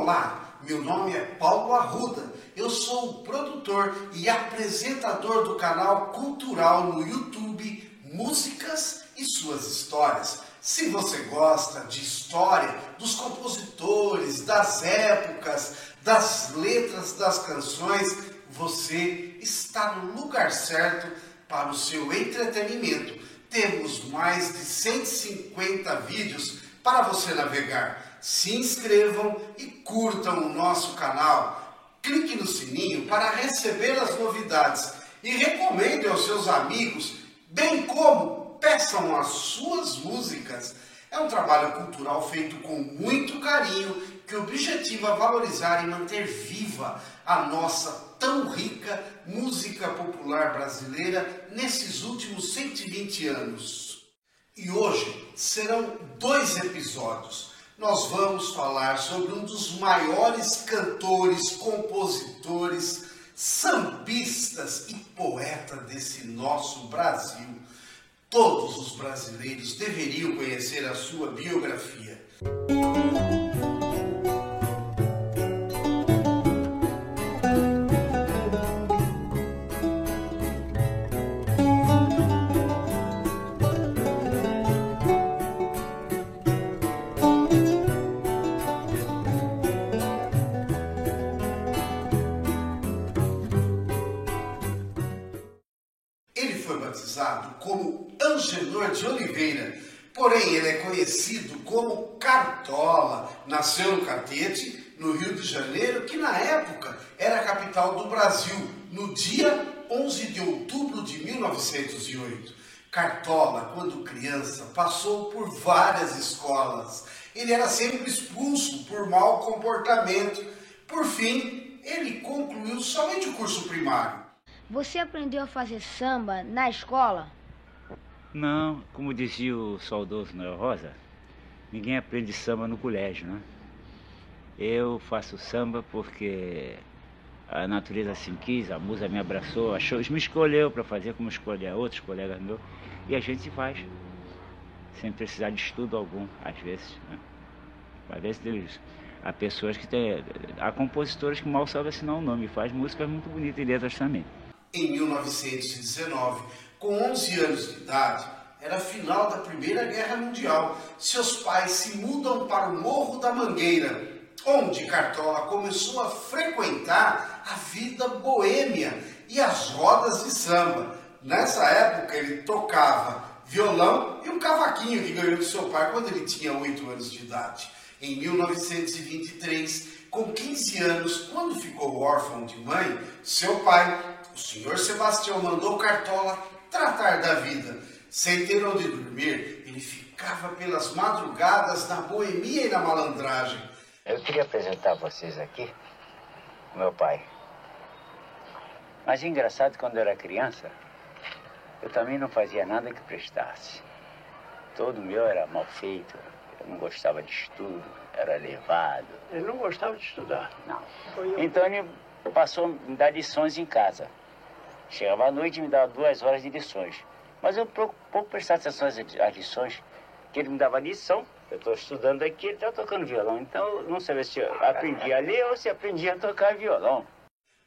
Olá, meu nome é Paulo Arruda. Eu sou o produtor e apresentador do canal cultural no YouTube Músicas e Suas Histórias. Se você gosta de história, dos compositores, das épocas, das letras das canções, você está no lugar certo para o seu entretenimento. Temos mais de 150 vídeos para você navegar se inscrevam e curtam o nosso canal. Clique no sininho para receber as novidades e recomende aos seus amigos, bem como peçam as suas músicas. É um trabalho cultural feito com muito carinho que objetiva valorizar e manter viva a nossa tão rica música popular brasileira nesses últimos 120 anos. E hoje serão dois episódios nós vamos falar sobre um dos maiores cantores, compositores, sambistas e poeta desse nosso Brasil. Todos os brasileiros deveriam conhecer a sua biografia. Angenor de Oliveira. Porém, ele é conhecido como Cartola. Nasceu no Catete, no Rio de Janeiro, que na época era a capital do Brasil, no dia 11 de outubro de 1908. Cartola, quando criança, passou por várias escolas. Ele era sempre expulso por mau comportamento. Por fim, ele concluiu somente o curso primário. Você aprendeu a fazer samba na escola? Não, como dizia o saudoso Noel Rosa, ninguém aprende samba no colégio, né? Eu faço samba porque a natureza assim quis, a musa me abraçou, achou, me escolheu para fazer como escolher outros colegas meus, e a gente faz, sem precisar de estudo algum, às vezes. Né? Às vezes há pessoas que têm. Há compositores que mal sabem assinar o nome, faz músicas muito bonitas e letras também. Em 1919, com 11 anos de idade, era final da Primeira Guerra Mundial. Seus pais se mudam para o Morro da Mangueira, onde Cartola começou a frequentar a vida boêmia e as rodas de samba. Nessa época ele tocava violão e um cavaquinho que ganhou de seu pai quando ele tinha 8 anos de idade. Em 1923, com 15 anos, quando ficou órfão de mãe, seu pai, o senhor Sebastião, mandou Cartola tratar da vida. Sem ter onde dormir, ele ficava pelas madrugadas na boemia e na malandragem. Eu queria apresentar a vocês aqui meu pai. Mas engraçado, quando eu era criança, eu também não fazia nada que prestasse. Todo meu era mal feito, eu não gostava de estudo, era levado. Ele não gostava de estudar? Não. Então ele passou a me dar lições em casa. Chegava à noite e me dava duas horas de lições. Mas eu pouco, pouco prestava atenção às, às lições, que ele me dava lição. Eu estou estudando aqui, ele está tocando violão. Então, não sabia se eu aprendi a ler ou se aprendi a tocar violão.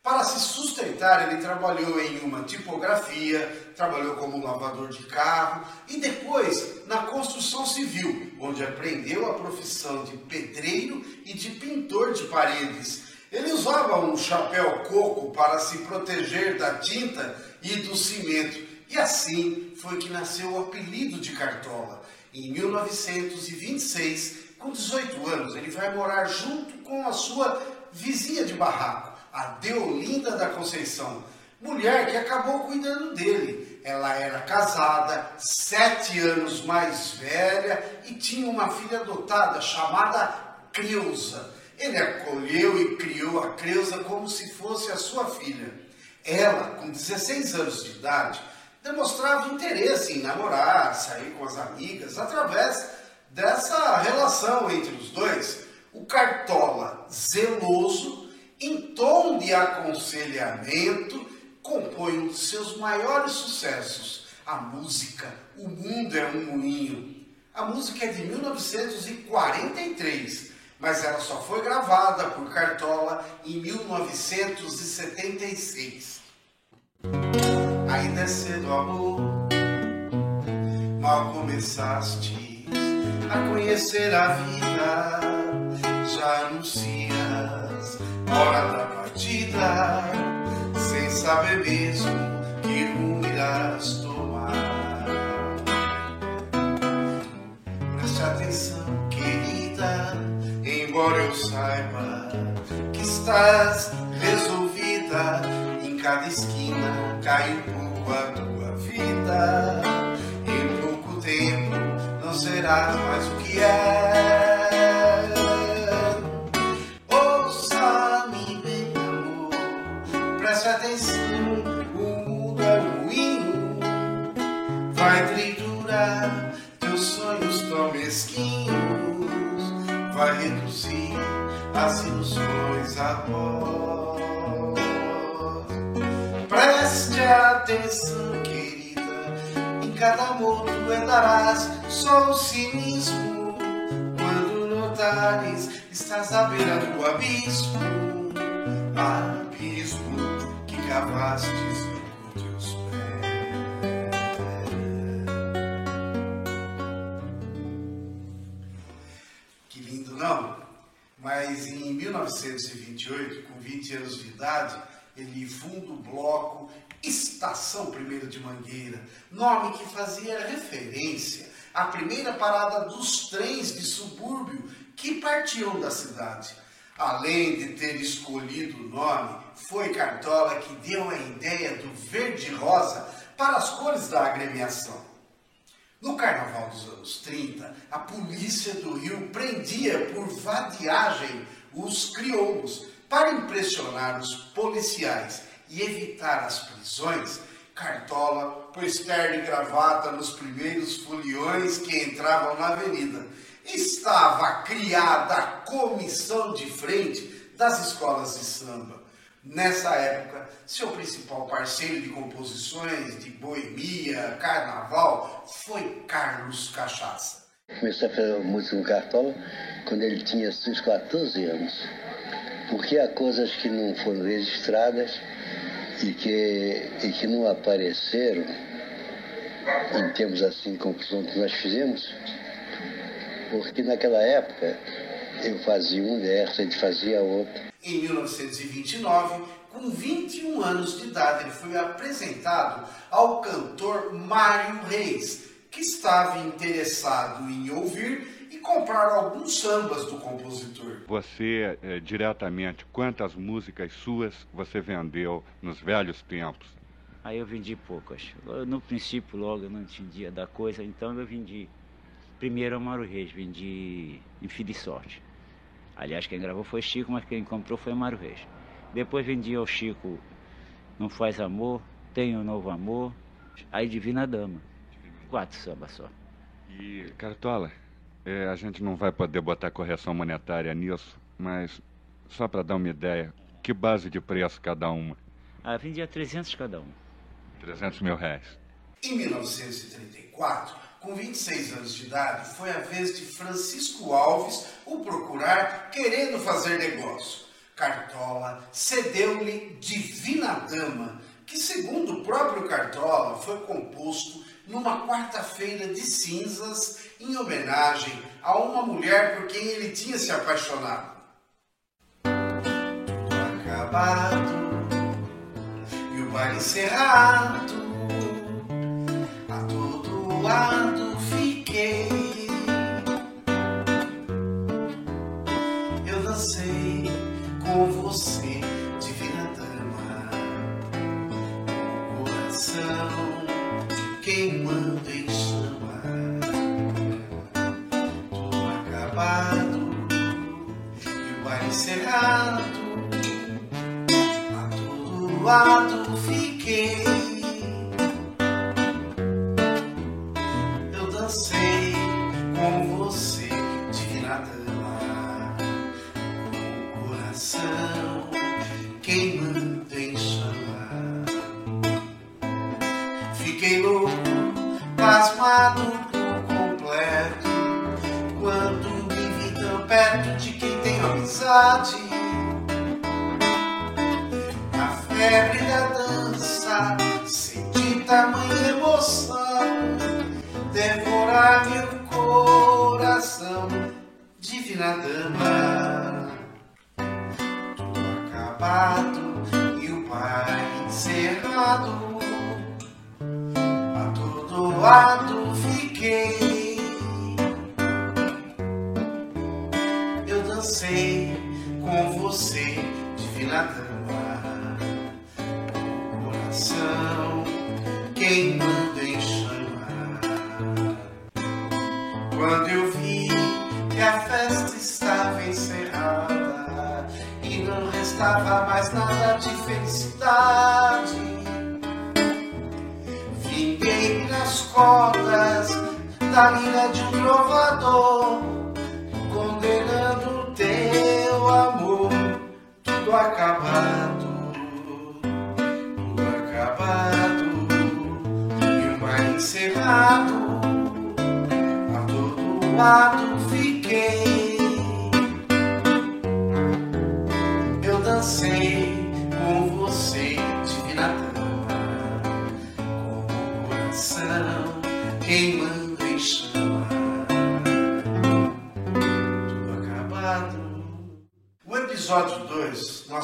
Para se sustentar, ele trabalhou em uma tipografia, trabalhou como lavador de carro e depois na construção civil, onde aprendeu a profissão de pedreiro e de pintor de paredes. Ele usava um chapéu coco para se proteger da tinta e do cimento, e assim foi que nasceu o apelido de Cartola. Em 1926, com 18 anos, ele vai morar junto com a sua vizinha de barraco, a Deolinda da Conceição, mulher que acabou cuidando dele. Ela era casada, sete anos mais velha e tinha uma filha adotada chamada Creuza. Ele acolheu e criou a Creuza como se fosse a sua filha. Ela, com 16 anos de idade, demonstrava interesse em namorar, sair com as amigas, através dessa relação entre os dois. O Cartola, zeloso, em tom de aconselhamento, compõe um dos seus maiores sucessos, a música O Mundo é um Moinho. A música é de 1943 mas ela só foi gravada por Cartola em 1976. Ainda é cedo, amor, mal começaste a conhecer a vida, já anuncias hora da partida, sem saber mesmo saiba que estás resolvida, em cada esquina cai um pouco a tua vida. Em pouco tempo não serás mais o que é. Vai reduzir as ilusões a pó. Preste atenção, querida, em cada amor tu herdarás só o cinismo. Quando notares, estás à beira do abismo, abismo que cavastes 1928, com 20 anos de idade, ele funda o bloco Estação 1 de Mangueira, nome que fazia referência à primeira parada dos trens de subúrbio que partiam da cidade. Além de ter escolhido o nome, foi Cartola que deu a ideia do verde-rosa para as cores da agremiação. No carnaval dos anos 30, a polícia do Rio prendia por vadiagem os crioulos para impressionar os policiais e evitar as prisões. Cartola pôs terno e gravata nos primeiros foliões que entravam na avenida. Estava criada a comissão de frente das escolas de samba. Nessa época, seu principal parceiro de composições de boemia, carnaval, foi Carlos Cachaça. Comecei a fazer música no Cartola quando ele tinha seus 14 anos. Porque há coisas que não foram registradas e que, e que não apareceram em termos assim, conclusão que nós fizemos, porque naquela época eu fazia um verso, ele fazia outro. Em 1929, com 21 anos de idade, ele foi apresentado ao cantor Mário Reis, que estava interessado em ouvir e comprar alguns sambas do compositor. Você, eh, diretamente, quantas músicas suas você vendeu nos velhos tempos? Aí eu vendi poucas. No princípio, logo, eu não entendia da coisa, então eu vendi. Primeiro a Mauro Reis, vendi em de Sorte. Aliás, quem gravou foi Chico, mas quem comprou foi Mário Reis. Depois vendi ao Chico Não Faz Amor, Tem um Novo Amor, aí Divina Dama. Quatro sambas só. E, Cartola, é, a gente não vai poder botar correção monetária nisso, mas só para dar uma ideia, que base de preço cada uma? Ah, vendia 300 cada um. 300 mil reais. Em 1934, com 26 anos de idade, foi a vez de Francisco Alves o procurar querendo fazer negócio. Cartola cedeu-lhe Divina Dama, que, segundo o próprio Cartola, foi composto numa quarta-feira de cinzas em homenagem a uma mulher por quem ele tinha se apaixonado. Acabado e o baile encerrado, a todo lado fiquei. Eu dancei com você, divina dama, o coração queimando em chama, tudo acabado e o baile encerrado, a todo lado dama. Tudo acabado e o pai encerrado. A todo lado fiquei. Eu dancei com você, divina dama. Coração queimando cordas da lira de um trovador, condenando teu amor, tudo acabado, tudo acabado, e o mar encerrado a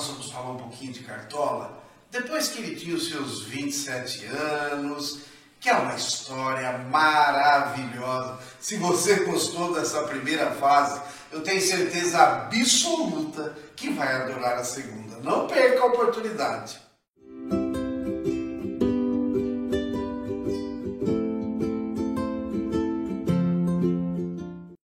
vamos falar um pouquinho de Cartola, depois que ele tinha os seus 27 anos, que é uma história maravilhosa. Se você gostou dessa primeira fase, eu tenho certeza absoluta que vai adorar a segunda. Não perca a oportunidade.